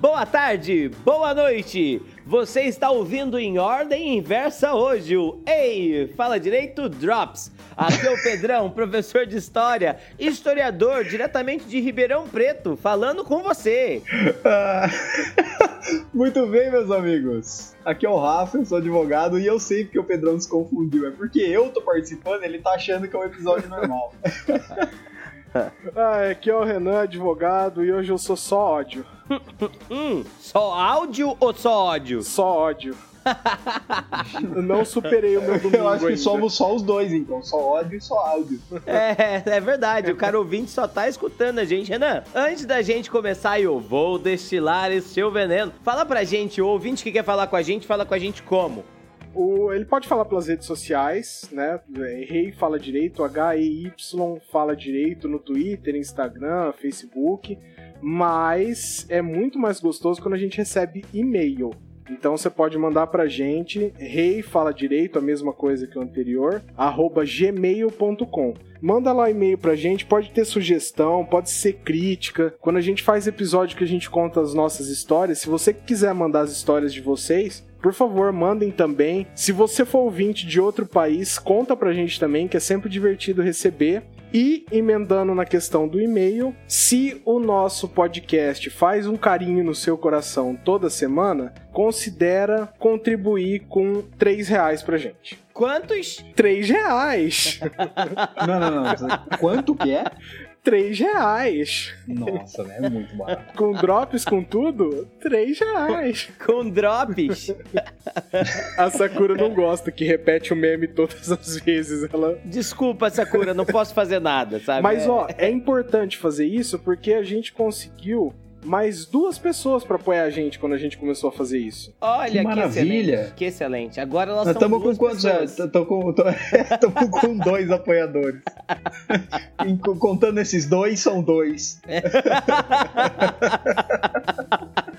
Boa tarde, boa noite. Você está ouvindo em ordem inversa hoje o Ei, fala direito Drops. Aqui é o Pedrão, professor de história, historiador diretamente de Ribeirão Preto, falando com você. Ah, muito bem, meus amigos. Aqui é o Rafa, eu sou advogado e eu sei porque o Pedrão se confundiu. É porque eu tô participando, ele tá achando que é um episódio normal. ah, aqui é o Renan, advogado, e hoje eu sou só ódio. hum, só áudio ou só ódio? Só ódio. não superei o meu domingo Eu acho que ainda. somos só os dois, então. Só ódio e só áudio. É, é verdade. O cara ouvinte só tá escutando a gente. Renan, antes da gente começar, eu vou destilar esse seu veneno. Fala pra gente, o ouvinte que quer falar com a gente, fala com a gente como? O, ele pode falar pelas redes sociais, né? Rei Fala Direito, H-E-Y Fala Direito no Twitter, Instagram, Facebook. Mas é muito mais gostoso quando a gente recebe e-mail. Então você pode mandar pra gente, rei fala direito, a mesma coisa que o anterior, arroba gmail.com. Manda lá e-mail pra gente, pode ter sugestão, pode ser crítica. Quando a gente faz episódio que a gente conta as nossas histórias, se você quiser mandar as histórias de vocês, por favor, mandem também. Se você for ouvinte de outro país, conta pra gente também, que é sempre divertido receber. E emendando na questão do e-mail, se o nosso podcast faz um carinho no seu coração toda semana, considera contribuir com 3 reais pra gente. Quantos? 3 reais! não, não, não. Quanto que é? 3 reais. Nossa, né? É muito barato. Com drops, com tudo, 3 reais. Com drops? A Sakura não gosta que repete o meme todas as vezes. Ela... Desculpa, Sakura, não posso fazer nada, sabe? Mas, ó, é importante fazer isso porque a gente conseguiu mais duas pessoas para apoiar a gente quando a gente começou a fazer isso. Olha que, maravilha. excelente. Que excelente. Agora elas Nós estamos com quantos? Estamos com, com dois apoiadores. Contando esses dois, são dois.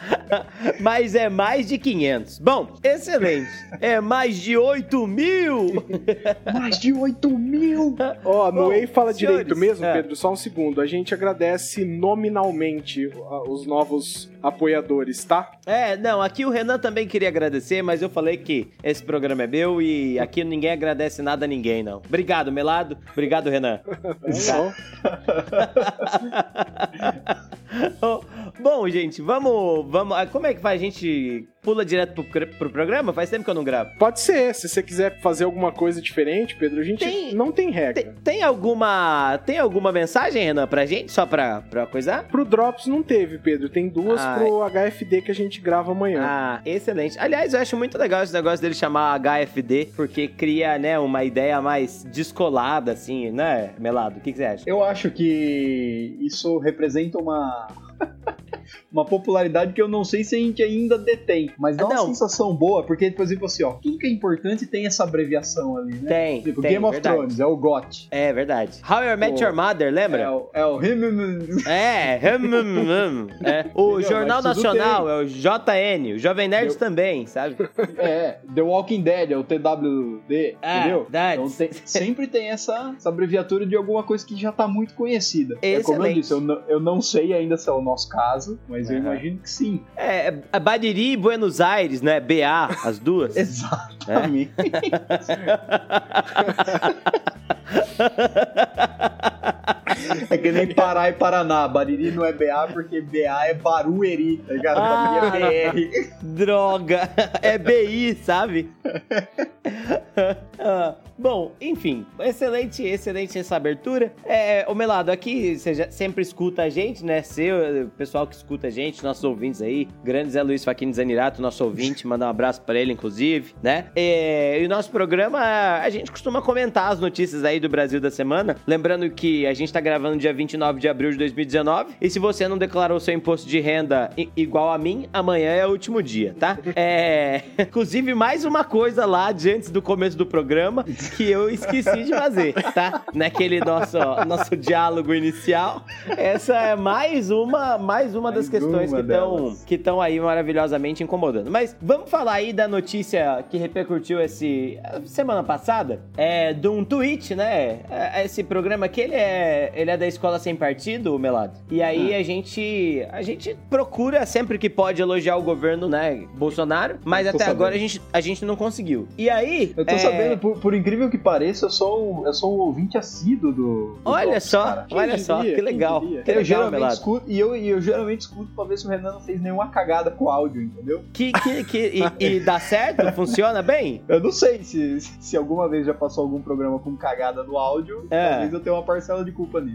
Mas é mais de 500. Bom, excelente. É mais de 8 mil. mais de 8 mil. Ó, no Ei Fala senhores, Direito mesmo, é. Pedro, só um segundo. A gente agradece nominalmente os novos apoiadores, tá? É, não, aqui o Renan também queria agradecer, mas eu falei que esse programa é meu e aqui ninguém agradece nada a ninguém, não. Obrigado, Melado. Obrigado, Renan. Bom, gente, vamos, vamos. Como é que faz? A gente pula direto pro, pro programa? Faz tempo que eu não gravo. Pode ser. Se você quiser fazer alguma coisa diferente, Pedro, a gente tem, não tem regra. Tem, tem, alguma tem alguma mensagem, Renan, pra gente? Só pra, pra coisar? Pro Drops não teve, Pedro. Tem duas ah, pro HFD que a gente grava amanhã. Ah, excelente. Aliás, eu acho muito legal esse negócio dele chamar HFD, porque cria, né, uma ideia mais descolada, assim, né, Melado? O que, que você acha? Eu acho que isso representa uma uma popularidade que eu não sei se a gente ainda detém, mas dá uma não. sensação boa, porque, por exemplo, assim, ó, tudo que é importante tem essa abreviação ali, né? Tem, tipo, tem, Game of verdade. Thrones, é o GOT. É, verdade. How I Met Your Mother, lembra? É o... É, o, é, é. o Jornal Nacional é o JN, o Jovem Nerd Eu... também, sabe? É, The Walking Dead é o TWD, ah, entendeu? Verdade. Então tem, sempre tem essa, essa abreviatura de alguma coisa que já tá muito conhecida. Excelente. É como eu disse, eu não, eu não sei ainda se é o nosso caso, mas uhum. eu imagino que sim. É, é Badiri e Buenos Aires, né? BA, as duas. Exatamente. É que nem Pará e Paraná. Bariri não é BA porque BA é Barueri, tá ligado? Ah, é BR. Droga! É BI, sabe? ah, bom, enfim, excelente, excelente essa abertura. É, o Melado, aqui você já sempre escuta a gente, né? Seu, o pessoal que escuta a gente, nossos ouvintes aí, grande Zé Luiz Faquini Zanirato, nosso ouvinte, mandar um abraço pra ele, inclusive, né? É, e o nosso programa, a gente costuma comentar as notícias aí do Brasil da semana. Lembrando que a gente tá gravando dia 29 de abril de 2019. E se você não declarou seu imposto de renda igual a mim, amanhã é o último dia, tá? É. Inclusive, mais uma coisa lá de antes do começo do programa. que eu esqueci de fazer, tá? Naquele nosso, nosso diálogo inicial. Essa é mais uma, mais uma das mais questões uma que estão que estão aí maravilhosamente incomodando. Mas vamos falar aí da notícia que repercutiu esse semana passada, é de um tweet, né? É, esse programa aqui ele é, ele é da escola sem partido, Melado. E aí hum. a gente a gente procura sempre que pode elogiar o governo, né, Bolsonaro, mas até sabendo. agora a gente, a gente não conseguiu. E aí, eu tô é... sabendo, por, por, incrível que pareça, eu sou um, eu sou um ouvinte assíduo do, do Olha só, cara. olha só, que legal. Que eu geralmente escuto e eu, eu geralmente escuto pra ver se o Renan não fez nenhuma cagada com o áudio, entendeu? Que, que, que e, e dá certo? Funciona bem? Eu não sei se, se alguma vez já passou algum programa com cagada no áudio, é. talvez eu tenha uma parcela de culpa nisso.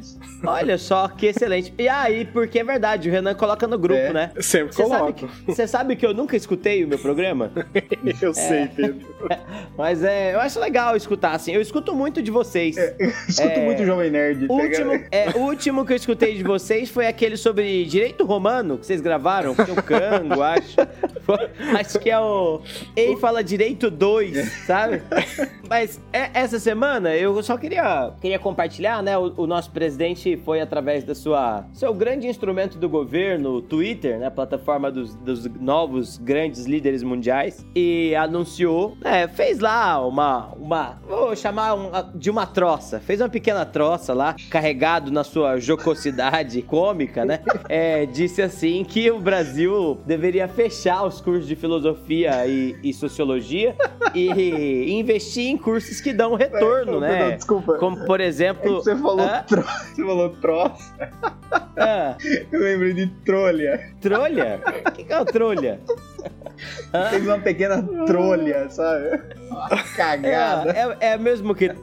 Olha só, que excelente. E aí, porque é verdade, o Renan coloca no grupo, é. né? Sempre coloco. Você sabe que eu nunca escutei o meu programa? eu é. sei, Pedro. Mas é, eu acho legal escutar, assim. Eu escuto muito de vocês. É, eu escuto é, muito Jovem Nerd. O último, é, o último que eu escutei de vocês foi aquele sobre direito romano que vocês gravaram, que tem o Cango, acho. acho que é o Ei Fala Direito 2, sabe? Mas é, essa semana eu só queria, queria compartilhar, né? O, o, nosso presidente foi através da sua seu grande instrumento do governo, o Twitter, né? Plataforma dos, dos novos grandes líderes mundiais, e anunciou, né? Fez lá uma, uma vou chamar uma, de uma troça, fez uma pequena troça lá, carregado na sua jocosidade cômica, né? É, disse assim que o Brasil deveria fechar os cursos de filosofia e, e sociologia e investir em cursos que dão retorno, né? Não, desculpa. Como, por exemplo... É você falou, ah? você falou troça. Ah. Eu lembrei de trolha. Trolha? O que, que é o trolha? Fez uma pequena trolha, sabe? Uma cagada. É, é, é mesmo que. É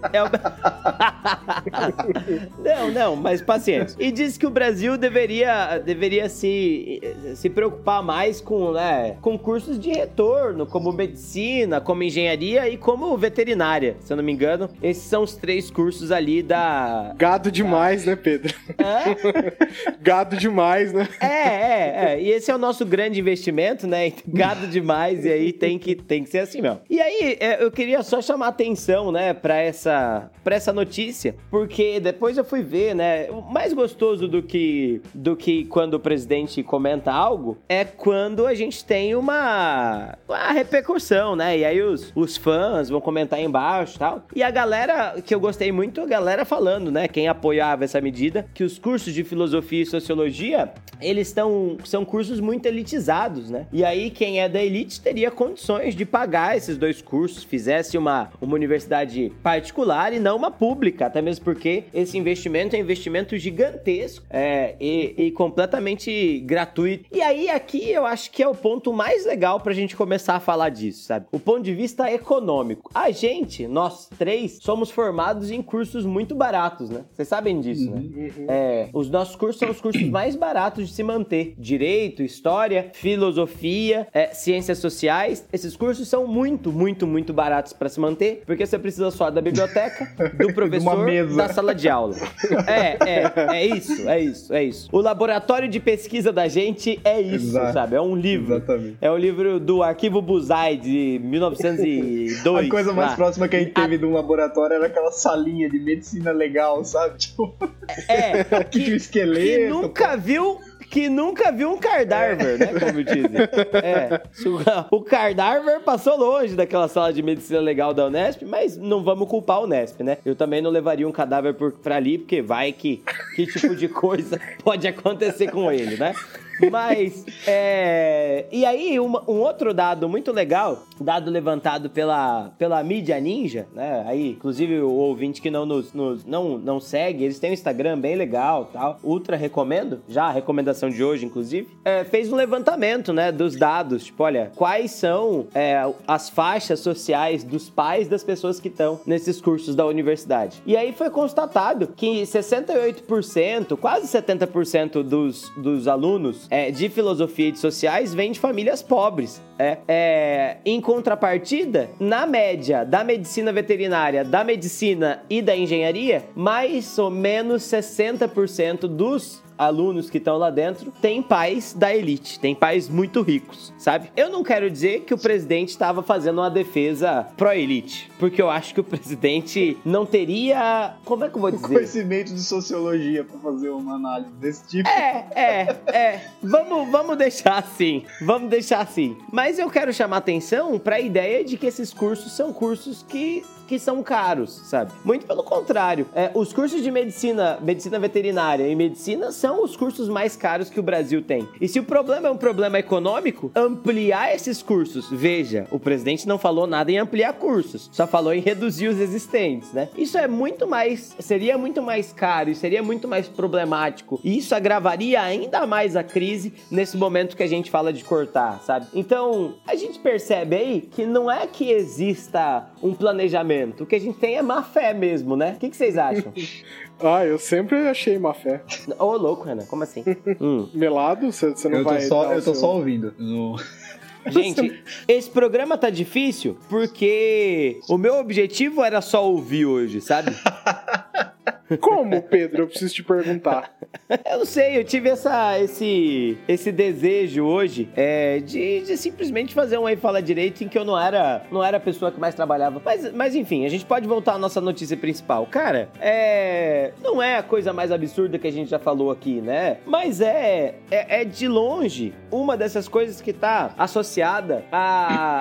não, não, mas paciente. E diz que o Brasil deveria, deveria se, se preocupar mais com, né, com cursos de retorno, como medicina, como engenharia e como veterinária, se eu não me engano. Esses são os três cursos ali da. Gado demais, da... né, Pedro? É? Gado demais, né? É, é, é. E esse é o nosso grande investimento, né? Gado demais e aí tem que, tem que ser assim mesmo. E aí, é, eu queria só chamar atenção, né, pra essa, essa notícia, porque depois eu fui ver, né, o mais gostoso do que, do que quando o presidente comenta algo é quando a gente tem uma, uma repercussão, né, e aí os, os fãs vão comentar embaixo e tal. E a galera, que eu gostei muito, a galera falando, né, quem apoiava essa medida, que os cursos de filosofia e sociologia, eles estão, são cursos muito elitizados, né, e aí quem é da elite teria condições de pagar esses dois cursos, fizesse uma, uma universidade particular e não uma pública, até mesmo porque esse investimento é um investimento gigantesco é, e, e, completamente gratuito. E aí, aqui eu acho que é o ponto mais legal pra gente começar a falar disso, sabe? O ponto de vista econômico. A gente, nós três, somos formados em cursos muito baratos, né? Vocês sabem disso, né? Uhum. É, os nossos cursos são os cursos mais baratos de se manter: direito, história, filosofia, é, ciências sociais, esses cursos são muito, muito, muito baratos para se manter, porque você precisa só da biblioteca, do professor, da sala de aula. É, é, é isso, é isso, é isso. O laboratório de pesquisa da gente é isso, Exato. sabe? É um livro. Exatamente. É o um livro do Arquivo Buzai de 1902. a coisa mais lá. próxima que a gente teve a... de um laboratório era aquela salinha de medicina legal, sabe? Tipo, é, que, que, esqueleto. Que nunca viu que nunca viu um Cardarver, né? Como dizem. É. O Cardarver passou longe daquela sala de medicina legal da Unesp, mas não vamos culpar a Unesp, né? Eu também não levaria um cadáver pra ali, porque vai que que tipo de coisa pode acontecer com ele, né? Mas, é... E aí, uma, um outro dado muito legal, dado levantado pela, pela mídia ninja, né? Aí, inclusive, o ouvinte que não nos, nos não, não segue, eles têm um Instagram bem legal tal. Ultra recomendo, já a recomendação de hoje, inclusive. É, fez um levantamento, né, dos dados. Tipo, olha, quais são é, as faixas sociais dos pais das pessoas que estão nesses cursos da universidade. E aí foi constatado que 68%, quase 70% dos, dos alunos é, de filosofia e de sociais vem de famílias pobres. É, é, em contrapartida, na média da medicina veterinária, da medicina e da engenharia, mais ou menos 60% dos alunos que estão lá dentro têm pais da elite, têm pais muito ricos, sabe? Eu não quero dizer que o presidente estava fazendo uma defesa pró-elite, porque eu acho que o presidente não teria. Como é que eu vou dizer? Conhecimento de sociologia para fazer uma análise desse tipo. É, é, é. Vamos, vamos deixar assim. Vamos deixar assim. Mas eu quero chamar atenção para a ideia de que esses cursos são cursos que que são caros, sabe? Muito pelo contrário. É, os cursos de medicina, medicina veterinária e medicina são os cursos mais caros que o Brasil tem. E se o problema é um problema econômico, ampliar esses cursos. Veja, o presidente não falou nada em ampliar cursos, só falou em reduzir os existentes, né? Isso é muito mais, seria muito mais caro e seria muito mais problemático. E isso agravaria ainda mais a crise nesse momento que a gente fala de cortar, sabe? Então, a gente percebe aí que não é que exista um planejamento o que a gente tem é má fé mesmo, né? O que, que vocês acham? ah, eu sempre achei má fé. Ô, oh, louco, Renan, como assim? hum. Melado? Você não eu vai. Só, eu tô seu... só ouvindo. No... Gente, esse programa tá difícil porque o meu objetivo era só ouvir hoje, sabe? Como, Pedro? Eu preciso te perguntar. eu não sei, eu tive essa, esse, esse desejo hoje é, de, de simplesmente fazer um aí fala direito em que eu não era, não era a pessoa que mais trabalhava. Mas, mas enfim, a gente pode voltar à nossa notícia principal. Cara, é, não é a coisa mais absurda que a gente já falou aqui, né? Mas é, é, é de longe uma dessas coisas que tá associada à,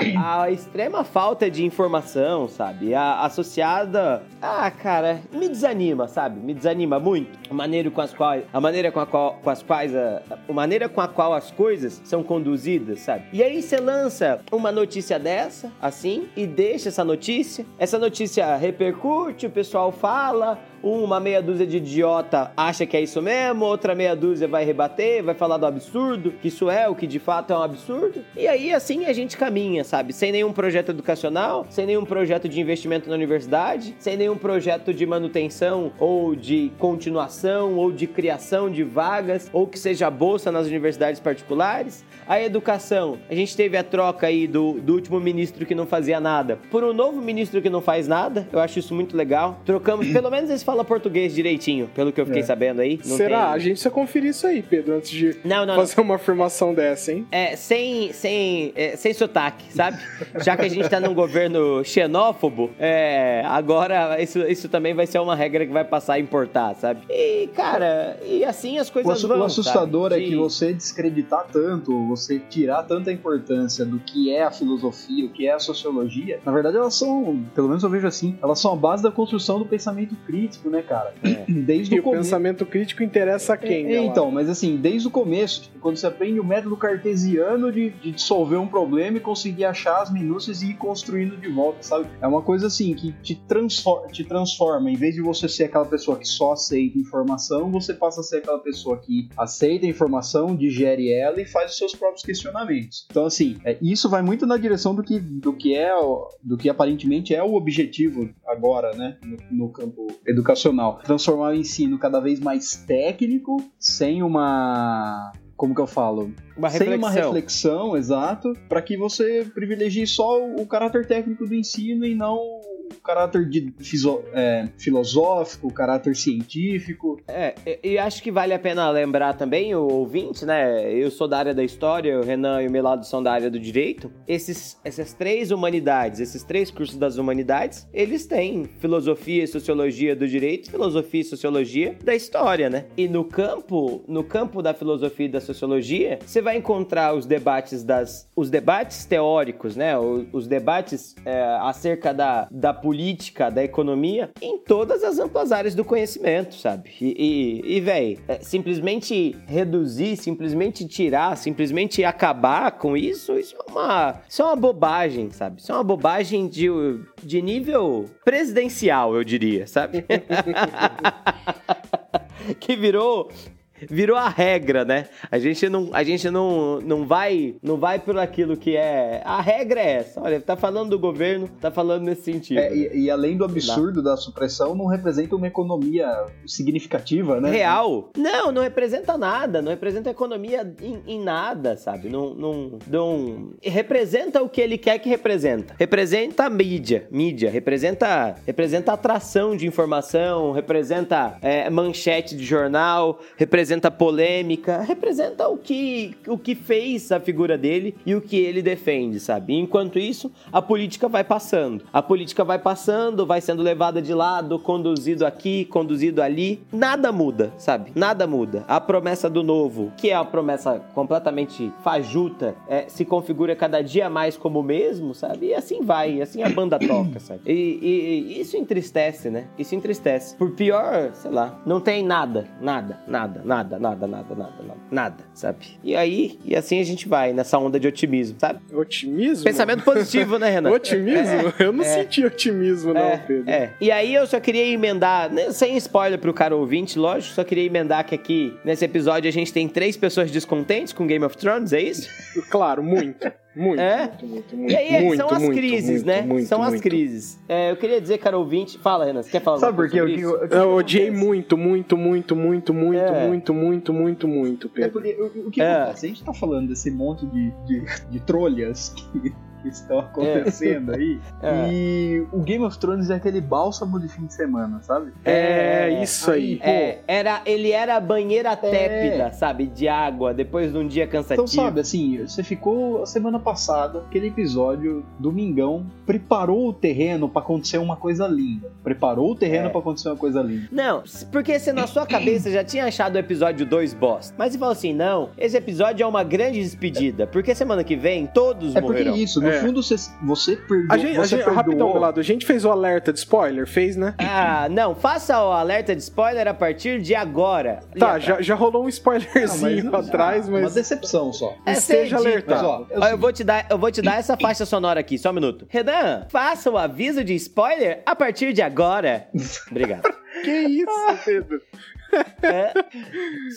extrema falta de informação, sabe? A, associada. Ah, cara, me desanima, sabe? Sabe? Me desanima muito. A maneira com as quais, a maneira com a qual, com as quais, a, a maneira com a qual as coisas são conduzidas, sabe? E aí você lança uma notícia dessa, assim, e deixa essa notícia. Essa notícia repercute, o pessoal fala, uma meia dúzia de idiota acha que é isso mesmo, outra meia dúzia vai rebater, vai falar do absurdo, que isso é o que de fato é um absurdo. E aí assim a gente caminha, sabe? Sem nenhum projeto educacional, sem nenhum projeto de investimento na universidade, sem nenhum projeto de manutenção ou de continuação ou de criação de vagas ou que seja bolsa nas universidades particulares. A educação, a gente teve a troca aí do, do último ministro que não fazia nada por um novo ministro que não faz nada. Eu acho isso muito legal. Trocamos pelo menos esse fala português direitinho, pelo que eu fiquei é. sabendo aí. Será? Tem... A gente precisa conferir isso aí, Pedro, antes de não, não, fazer não. uma afirmação dessa, hein? É, sem, sem, é, sem sotaque, sabe? Já que a gente tá num governo xenófobo, é, agora isso, isso também vai ser uma regra que vai passar a importar, sabe? E, cara, e assim as coisas o, vão, O assustador sabe? é que você descreditar tanto, você tirar tanta importância do que é a filosofia, o que é a sociologia, na verdade elas são, pelo menos eu vejo assim, elas são a base da construção do pensamento crítico crítico, né, cara? É. Desde e o, o pensamento crítico interessa a quem? É, então, mas assim, desde o começo, tipo, quando você aprende o método cartesiano de, de dissolver um problema e conseguir achar as minúcias e ir construindo de volta, sabe? É uma coisa assim que te transforma, te transforma. Em vez de você ser aquela pessoa que só aceita informação, você passa a ser aquela pessoa que aceita a informação, digere ela e faz os seus próprios questionamentos. Então, assim, é, isso vai muito na direção do que, do que é do que aparentemente é o objetivo agora, né, no, no campo educacional educacional, transformar o ensino cada vez mais técnico, sem uma como que eu falo? Uma Sem uma reflexão, exato, para que você privilegie só o caráter técnico do ensino e não o caráter de, é, filosófico, caráter científico. É, e acho que vale a pena lembrar também, o ouvinte, né? Eu sou da área da história, o Renan e o Melado são da área do direito. Esses, essas três humanidades, esses três cursos das humanidades, eles têm filosofia e sociologia do direito, filosofia e sociologia da história, né? E no campo, no campo da filosofia e da sociologia, você vai encontrar os debates das, os debates teóricos, né? Os, os debates é, acerca da, da política, da economia, em todas as amplas áreas do conhecimento, sabe? E, e, e velho, é, simplesmente reduzir, simplesmente tirar, simplesmente acabar com isso, isso é uma, isso é uma bobagem, sabe? Isso é uma bobagem de, de nível presidencial, eu diria, sabe? que virou virou a regra, né? A gente não, a gente não, não vai não vai por aquilo que é. A regra é essa. Olha, tá falando do governo, tá falando nesse sentido. É, e, e, além do absurdo da supressão, não representa uma economia significativa, né? Real. Não, não representa nada. Não representa economia em, em nada, sabe? Não, não, não. Representa o que ele quer que representa. Representa a mídia. Mídia. Representa, representa atração de informação, representa é, manchete de jornal, representa representa polêmica, representa o que, o que fez a figura dele e o que ele defende, sabe? Enquanto isso, a política vai passando. A política vai passando, vai sendo levada de lado, conduzido aqui, conduzido ali. Nada muda, sabe? Nada muda. A promessa do novo, que é a promessa completamente fajuta, é, se configura cada dia mais como o mesmo, sabe? E assim vai, e assim a banda toca, sabe? E, e, e isso entristece, né? Isso entristece. Por pior, sei lá, não tem nada, nada, nada, nada, nada, nada, nada, nada, nada, sabe? E aí, e assim a gente vai nessa onda de otimismo, sabe? Otimismo? Pensamento positivo, né, Renan? otimismo? É, eu não é, senti otimismo, não, é, Pedro. É. E aí eu só queria emendar, né, sem spoiler pro cara ouvinte, lógico, só queria emendar que aqui, nesse episódio, a gente tem três pessoas descontentes com Game of Thrones, é isso? Claro, muito. Muito, é? muito, muito, muito. E aí muito, são as muito, crises, muito, né? Muito, são as crises. É, eu queria dizer, cara ouvinte. Fala, Renan, você quer falar Sabe por quê? Eu, eu, eu odiei muito, muito, muito, muito, muito, É. muito, muito, muito, muito, É Pedro. porque o, o que É. acontece? A gente tá falando desse monte de, de, de trolhas que, que estão acontecendo aí. É. E o Game of Thrones é aquele bálsamo de fim de semana, sabe? É, isso aí. aí, É, era, ele era a banheira tépida, sabe? De água, depois de um dia cansativo. Então, sabe, assim, você ficou a semana passada, aquele episódio, domingão, preparou o terreno pra acontecer uma coisa linda. Preparou o terreno É. pra acontecer uma coisa linda. Não, porque você na sua cabeça já tinha achado o episódio 2 bosta. Mas você falou assim: não, esse episódio é uma grande despedida. Porque semana que vem todos É porque morrerão. isso, no É. fundo você, você perdoou. A gente, a você gente, perdoou. rapidão, Belado, a gente fez o alerta de spoiler? Fez, né? Ah, não, faça o alerta de spoiler a partir de agora. Tá, já, já rolou um Não, spoilerzinho mas- atrás, Uma mas decepção só. É, esteja sei, alertado. Mas, ó, é o Ó, eu vou te dar, eu vou te dar essa faixa sonora aqui, só um minuto. Renan, faça o aviso de spoiler a partir de agora. Obrigado. Que isso, Pedro? É,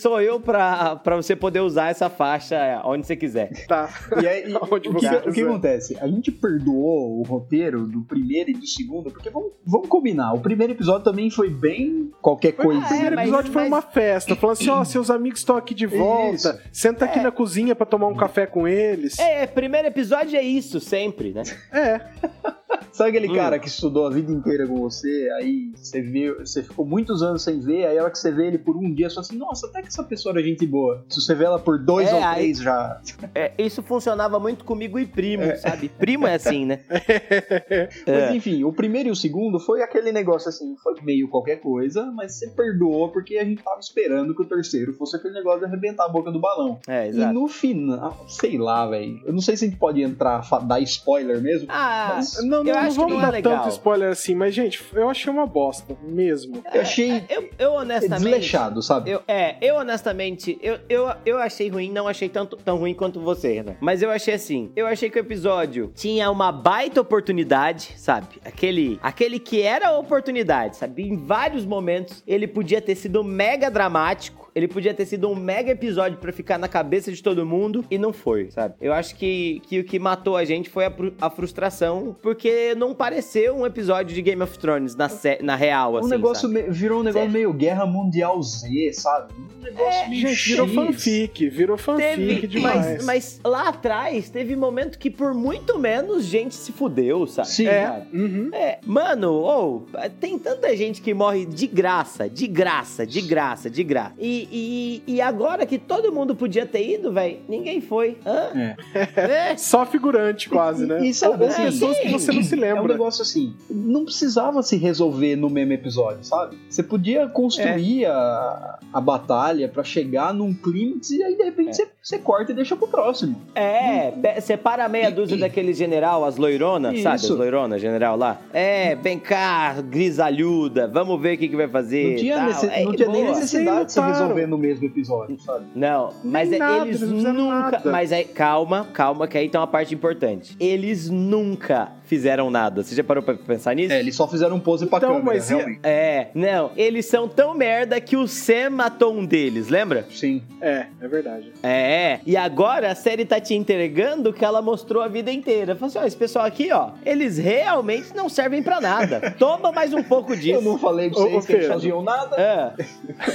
sou eu pra, pra você poder usar essa faixa onde você quiser. Tá. E aí, Onde o, que, o que acontece? A gente perdoou o roteiro do primeiro e do segundo, porque vamos, vamos combinar, o primeiro episódio também foi bem qualquer coisa. O primeiro É, mas- episódio foi mas- uma festa, falando assim, ó, seus amigos estão aqui de volta, Isso. senta aqui na cozinha pra tomar um café com eles. É, primeiro episódio é isso, sempre, né? É, Sabe aquele Hum. cara que estudou a vida inteira com você, aí você viu, você ficou muitos anos sem ver, aí a hora que você vê ele por um dia, você fala assim, nossa, até que essa pessoa era gente boa. Se você vê ela por dois É, ou aí- três já. É, isso funcionava muito comigo e primo, sabe? Primo é assim, né? Mas É. enfim, o primeiro e o segundo foi aquele negócio assim, foi meio qualquer coisa, mas você perdoou porque a gente tava esperando que o terceiro fosse aquele negócio de arrebentar a boca do balão. É, E exato. no final, sei lá, velho. Eu não sei se a gente pode entrar, dar spoiler mesmo. Ah, Mas não, eu não, não vamos não dar é legal. tanto spoiler assim, mas, gente, eu achei uma bosta, mesmo. Eu achei Eu, eu honestamente. desleixado, sabe? Eu, é, eu honestamente, eu, eu, eu achei ruim, não achei tanto, tão ruim quanto você, Renan. Mas eu achei assim, eu achei que o episódio tinha uma baita oportunidade, sabe? Aquele, aquele que era a oportunidade, sabe? Em vários momentos ele podia ter sido mega dramático, ele podia ter sido um mega episódio pra ficar na cabeça de todo mundo e não foi, sabe? Eu acho que, que o que matou a gente foi a, a frustração, porque não pareceu um episódio de Game of Thrones na, na real, um assim. negócio sabe? me- virou um negócio Cê- meio Guerra Mundial Z, sabe? Um negócio meio Gente, virou fanfic, virou fanfic Teve, demais. mas, mas lá atrás teve momento que por muito menos gente se fudeu, sabe? Sim. É, Sabe? uhum. É, mano, ou tem tanta gente que morre de graça, de graça, de graça, de graça. E, e, e agora que todo mundo podia ter ido, velho, ninguém foi. Hã? É. Só figurante, quase, né? Sabe, Ou assim, pessoas que você não se É um lembra. negócio assim, não precisava se resolver no mesmo episódio, sabe? Você podia construir a, a batalha pra chegar num clímax e aí de repente É. você, você corta e deixa pro próximo. É, pe- separa meia dúzia daquele general, as loironas, sabe? As Isso. loironas, general lá. É, vem cá, grisalhuda, vamos ver o que, que vai fazer. Não tinha, tal. nesse- É, não tinha nem necessidade de se lutaram. Resolver no mesmo episódio, sabe? Não, mas é- nada, eles não nunca. nada. Mas aí, calma, calma, que aí tem uma parte importante. Eles nunca fizeram nada. Você já parou pra pensar nisso? É, eles só fizeram um pose pra Então, câmera, mas realmente. É, não, eles são tão merda que o Sam matou um deles, lembra? Sim. É, é verdade. É, e agora a série tá te entregando o que ela mostrou a vida inteira. Falou assim, ó, esse pessoal aqui, ó, eles realmente não servem pra nada. Toma mais um pouco disso. Eu não falei pra Ô, vocês ô, que eles faziam nada. É.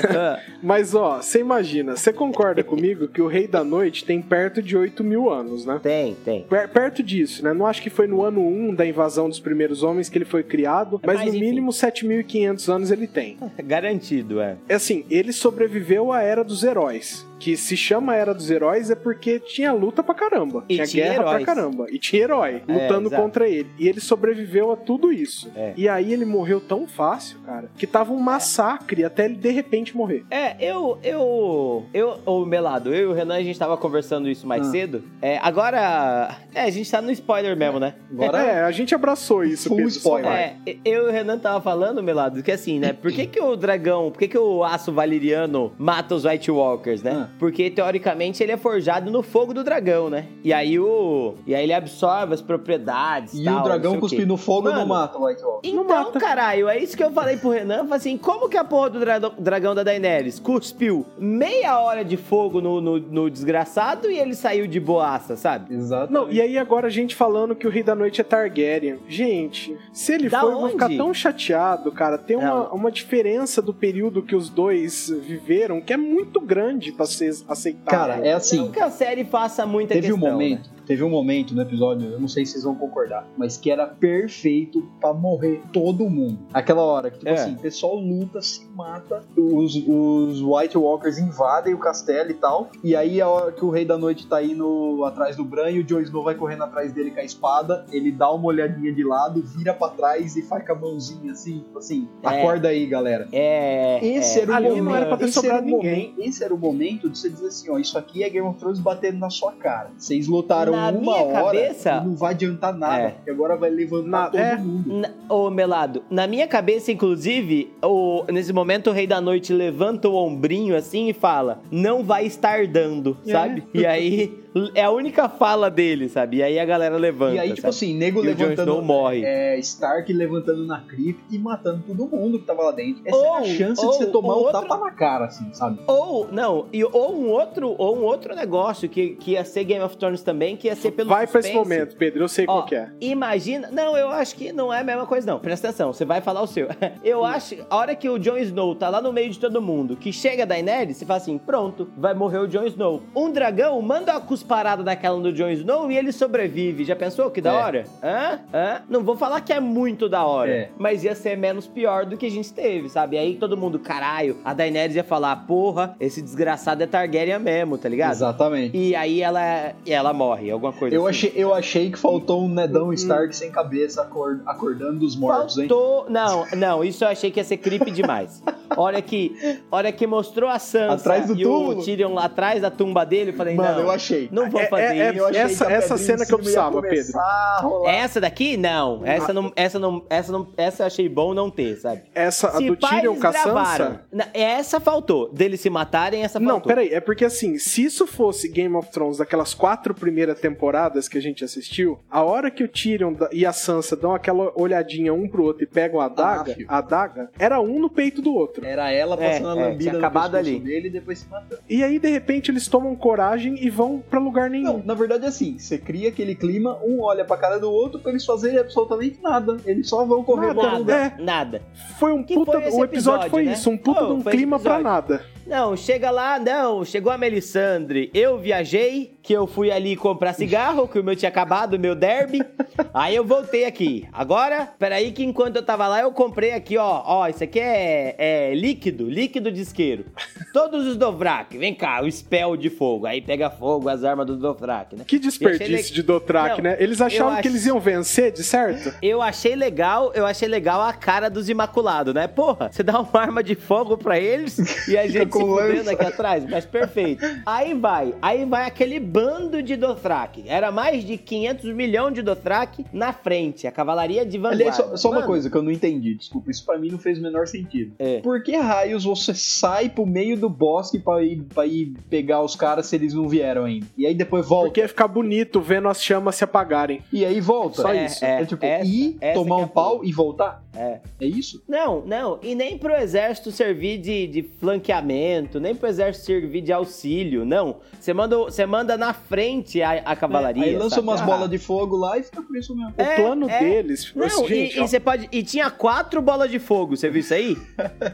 É. Mas Mas ó, você imagina, você concorda comigo que o Rei da Noite tem perto de 8 mil anos, né? Tem, tem. Per perto disso, né? Não acho que foi no ano 1 da invasão dos primeiros homens que ele foi criado, mas, mas no enfim. mínimo 7.500 anos ele tem. Garantido, é. É assim, ele sobreviveu à Era dos Heróis que se chama Era dos Heróis é porque tinha luta pra caramba. E tinha, tinha guerra heróis. pra caramba. E tinha herói é, lutando contra ele. E ele sobreviveu a tudo isso. É. E aí ele morreu tão fácil, cara, que tava um massacre é. até ele de repente morrer. É, eu. Eu. Eu, ô Melado, eu e o Renan, a gente tava conversando isso mais ah. cedo. É, agora. É, a gente tá no spoiler mesmo, né? Agora é, a gente abraçou isso. Full spoiler. É, eu e o Renan tava falando, Melado, que assim, né? Por que, que o dragão, por que, que o aço valeriano mata os White Walkers, né? Ah. Porque teoricamente ele é forjado no fogo do dragão, né? E aí o. E aí ele absorve as propriedades. E tal, o dragão cuspindo fogo Mano, não mata o White Walker. Então, mata. caralho, é isso que eu falei pro Renan. Falei assim: como que a porra do dra dragão da Daenerys cuspiu meia hora de fogo no, no, no, desgraçado e ele saiu de boaça, sabe? Exato. Não, e aí agora a gente falando que o Rei da Noite é Targaryen. Gente, se ele da for, eu vou ficar tão chateado, cara. Tem uma, uma diferença do período que os dois viveram que é muito grande pra ser aceitar. Cara, é assim. Não que a série faça muita teve questão. Um momento, né? Teve um momento no episódio, eu não sei se vocês vão concordar, mas que era perfeito para morrer todo mundo. Aquela hora que, tipo é. assim, o pessoal luta, se mata, os, os White Walkers invadem o castelo e tal, e aí a hora que o Rei da Noite tá indo atrás do Bran e o Jon Snow vai correndo atrás dele com a espada, ele dá uma olhadinha de lado, vira para trás e faz com a mãozinha assim, tipo assim, é. acorda aí, galera. É. Esse é. era o Ali momento. Não era pra ter esse, era o momento, esse era o momento de você dizer assim, ó, isso aqui é Game of Thrones batendo na sua cara. Vocês lutaram na hora cabeça, não vai adiantar nada, é. porque agora vai levantar na, todo é. mundo. Na, ô, Melado, na minha cabeça, inclusive, o, nesse momento o Rei da Noite levanta o ombrinho assim e fala: Não vai estar dando, é. sabe? E aí é a única fala dele, sabe? E aí a galera levanta. E aí, tipo sabe? assim, nego e levantando. morre. É, Stark levantando na crypt e matando todo mundo que tava lá dentro. Essa ou, é a chance ou, de você tomar um outro... tapa na cara, assim, sabe? Ou, não, e, ou um outro, ou um outro negócio que, que ia ser Game of Thrones também, que ia ser pelo Vai suspense. pra esse momento, Pedro, eu sei Ó, qual que é. Imagina. Não, eu acho que não é a mesma coisa, não. Presta atenção, você vai falar o seu. Eu acho, a hora que o Jon Snow tá lá no meio de todo mundo, que chega a Daenerys, você fala assim: pronto, vai morrer o Jon Snow. Um dragão manda uma cusparada daquela do Jon Snow e ele sobrevive. Já pensou que da é. hora? Hã? Hã? Não vou falar que é muito da hora, é. mas ia ser menos pior do que a gente teve, sabe? Aí todo mundo, caralho, a Daenerys ia falar, porra, esse desgraçado é Targaryen mesmo, tá ligado? Exatamente. E aí ela, ela morre, alguma coisa eu assim. Achei, eu achei que faltou um Nedão hum. Stark sem cabeça acordando dos mortos, faltou... hein? Não, não, isso eu achei que ia ser creepy demais. hora que, hora que mostrou a Sansa atrás do e túmulo. o Tyrion lá atrás da tumba dele, eu falei, Mano, não, eu achei. Não vou fazer é, é, isso. essa essa cena que eu precisava, Pedro. Essa daqui, não. Essa não, essa não, essa não, essa eu achei bom não ter, sabe? Essa, a do Tyrion com a Sansa? Essa faltou. Deles se matarem, essa faltou. Não, peraí. É porque assim, se isso fosse Game of Thrones daquelas quatro primeiras temporadas que a gente assistiu, a hora que o Tyrion e a Sansa dão aquela olhadinha um pro outro e pegam a adaga, ah, a adaga, era um no peito do outro. Era ela passando é, a lambida é, acabado ali. dele e depois se matando. E aí, de repente, eles tomam coragem e vão para lugar nenhum. Não, na verdade é assim, você cria aquele clima, um olha pra cara do outro pra eles fazerem absolutamente nada. Eles só vão correr nada, nada, é. nada. Foi um puta. Foi o episódio, episódio foi né? isso, um puta oh, de um clima pra nada. Não, chega lá, não, chegou a Melisandre. Eu viajei, que eu fui ali comprar cigarro, que o meu tinha acabado, o meu derby. aí eu voltei aqui. Agora, peraí que enquanto eu tava lá, eu comprei aqui, ó, ó, isso aqui é, é líquido, líquido de isqueiro. Todos os Dovrak, vem cá, o spell de fogo. Aí pega fogo, as armas do Dovrak, né? Que desperdício de Dothraki, né? Eles achavam ach... que eles iam vencer, de certo? Eu achei legal, eu achei legal a cara dos Imaculados, né? Porra, você dá uma arma de fogo pra eles e a gente se fudendo aqui atrás, mas perfeito. Aí vai, aí vai aquele bando de Dothraki. Era mais de 500 milhões de Dothraki na frente, a cavalaria de vanguarda. Aliás, só, só uma coisa que eu não entendi, desculpa, isso pra mim não fez o menor sentido. É. Por que raios você sai pro meio do bosque pra ir, pra ir pegar os caras se eles não vieram ainda? E aí depois volta? Porque ia ficar bonito vendo as chamas se apagarem. E aí volta. Só é, isso. É, é tipo, essa, ir, tomar um é pau e voltar? É. É isso? Não, não. E nem pro exército servir de, de flanqueamento, nem pro exército servir de auxílio, não. Você manda, você manda na frente a, a cavalaria. É, aí lança sabe? umas ah. bolas de fogo lá e fica por isso mesmo. É, o plano é. deles. Não, assim, gente, e, e, você pode. E tinha quatro bolas de fogo, você viu isso aí?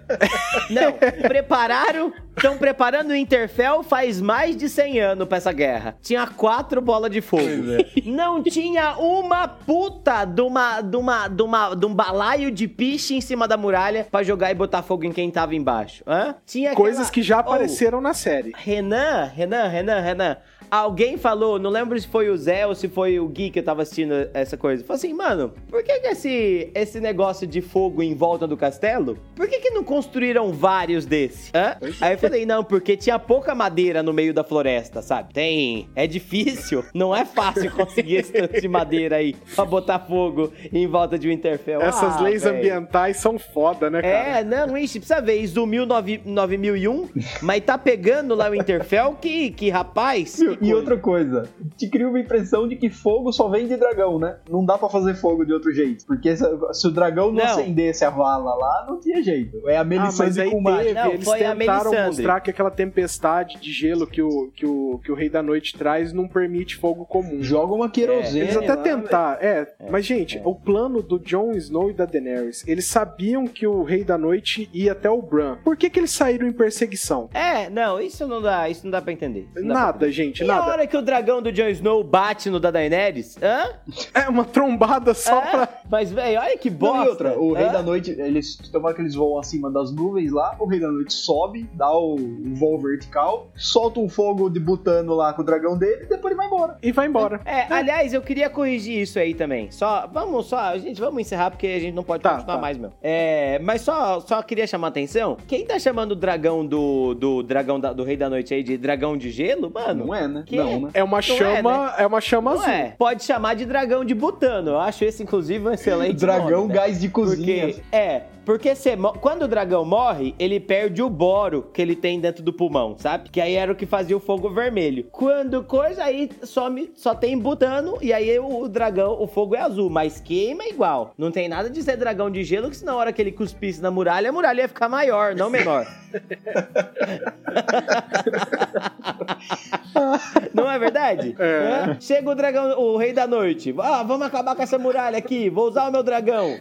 não, prepararam. Estão preparando o Interfell faz mais de 100 anos pra essa guerra. Tinha quatro bolas de fogo. É. Não tinha uma puta de uma, de uma, de uma, de um balaio de piche em cima da muralha para jogar e botar fogo em quem tava embaixo. Hã? Tinha Coisas aquela... que já apareceram oh, na série. Renan, Renan, Renan, Renan. Alguém falou, não lembro se foi o Zé ou se foi o Gui que tava assistindo essa coisa. Falou assim, mano, por que, que esse, esse negócio de fogo em volta do castelo? Por que, que não construíram vários desses? Hã? Aí eu falei, não, porque tinha pouca madeira no meio da floresta, sabe? Tem. É difícil, não é fácil conseguir esse tanto de madeira aí pra botar fogo em volta de Winterfell. Essas ah, leis véio. ambientais são foda, né, cara? É, não, ixi, precisa ver, exumiu 9001, mas tá pegando lá o Winterfell que, que rapaz. E outra coisa, te cria uma impressão de que fogo só vem de dragão, né? Não dá para fazer fogo de outro jeito. Porque se, se o dragão não, não, acendesse a vala lá, não tinha jeito. É a Melisandre ah, com teve, não, Eles tentaram mostrar que aquela tempestade de gelo que o, que, o, que o Rei da Noite traz não permite fogo comum. Joga uma querosene. É, eles até tentaram, é, é, Mas, gente, é. o plano do Jon Snow e da Daenerys, eles sabiam que o Rei da Noite ia até o Bran. Por que, que eles saíram em perseguição? É, não, isso não dá, isso não dá pra entender. Nada, pra entender. gente, e nada. a hora que o dragão do Jon Snow bate no da Daenerys? Hã? É uma trombada só é? pra. Mas, velho, olha que bosta. Não, e outra, o Rei da Noite, eles tomam que eles voam acima das nuvens lá, o Rei da Noite sobe, dá o, o voo vertical, solta um fogo de butano lá com o dragão dele e depois ele vai embora. E vai embora. É, é. aliás, eu queria corrigir isso aí também. Só, vamos só, gente, vamos encerrar porque a gente não pode tá, continuar tá. mais, meu. É, mas só, só queria chamar a atenção. Quem tá chamando o dragão do, do dragão da, do Rei da Noite aí de dragão de gelo, mano? Não é, né? Que? Não, né? É uma chama, é, né? é, uma chama azul. É. Pode chamar de dragão de butano. Eu acho esse, inclusive, um excelente Dragão nome, né? gás de cozinha. Porque, é, porque você, quando o dragão morre, ele perde o boro que ele tem dentro do pulmão, sabe? Que aí era o que fazia o fogo vermelho. Quando coisa aí some, só tem butano e aí o dragão, o fogo é azul, mas queima igual. Não tem nada de ser dragão de gelo, que senão na hora que ele cuspisse na muralha, a muralha ia ficar maior, não menor. não é verdade? É. Chega o dragão, o rei da noite. Ah, vamos acabar com essa muralha aqui. Vou usar o meu dragão.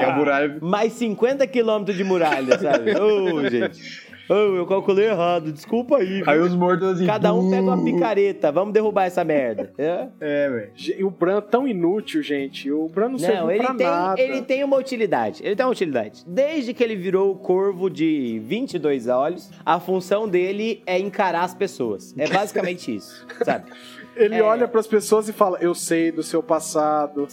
E a muralha. Mais 50 quilômetros de muralha, sabe? Ô, oh, gente. Oh, eu calculei errado, desculpa aí. Aí os mortos assim. Cada um pega uma picareta, vamos derrubar essa merda. É, é velho. E o Bran é tão inútil, gente. O Bran não, não serve ele pra tem, nada. Ele tem uma utilidade. Ele tem uma utilidade. Desde que ele virou o corvo de 22 olhos, a função dele é encarar as pessoas. É basicamente isso, sabe? Ele é... olha para as pessoas e fala: Eu sei do seu passado.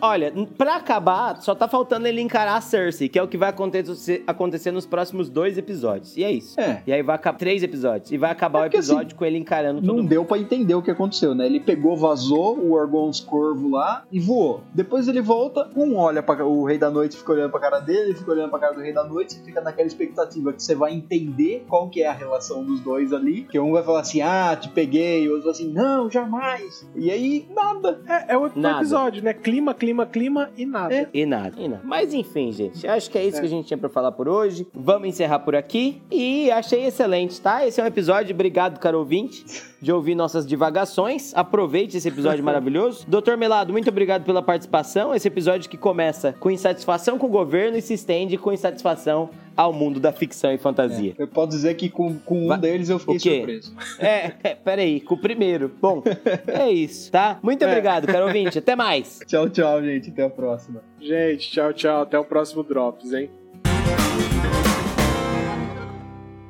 Olha, para acabar, só tá faltando ele encarar a Cersei, que é o que vai acontecer, acontecer nos próximos dois episódios. E é isso. É. E aí vai acabar três episódios. E vai acabar é o episódio assim, com ele encarando todo Não mundo. deu para entender o que aconteceu, né? Ele pegou, vazou o Orgons Corvo lá e voou. Depois ele volta, um olha para o Rei da Noite, fica olhando pra cara dele, fica olhando pra cara do Rei da Noite, fica naquela expectativa que você vai entender qual que é a relação dos dois ali. Que um vai falar assim: Ah, te peguei, o outro assim: Não, já mais. E aí, nada. É, é outro nada. episódio, né? Clima, clima, clima e nada. É. E nada. E nada. Mas enfim, gente, acho que é isso é. que a gente tinha pra falar por hoje. Vamos encerrar por aqui. E achei excelente, tá? Esse é um episódio. Obrigado, caro ouvinte, de ouvir nossas divagações. Aproveite esse episódio maravilhoso. Doutor Melado, muito obrigado pela participação. Esse episódio que começa com insatisfação com o governo e se estende com insatisfação ao mundo da ficção e fantasia. É, eu posso dizer que com, com um Va deles eu fiquei surpreso. É, é, peraí, com o primeiro. Bom, é isso, tá? Muito é. obrigado, caro ouvinte. Até mais. Tchau, tchau, gente. Até a próxima. Gente, tchau, tchau. Até o próximo Drops, hein?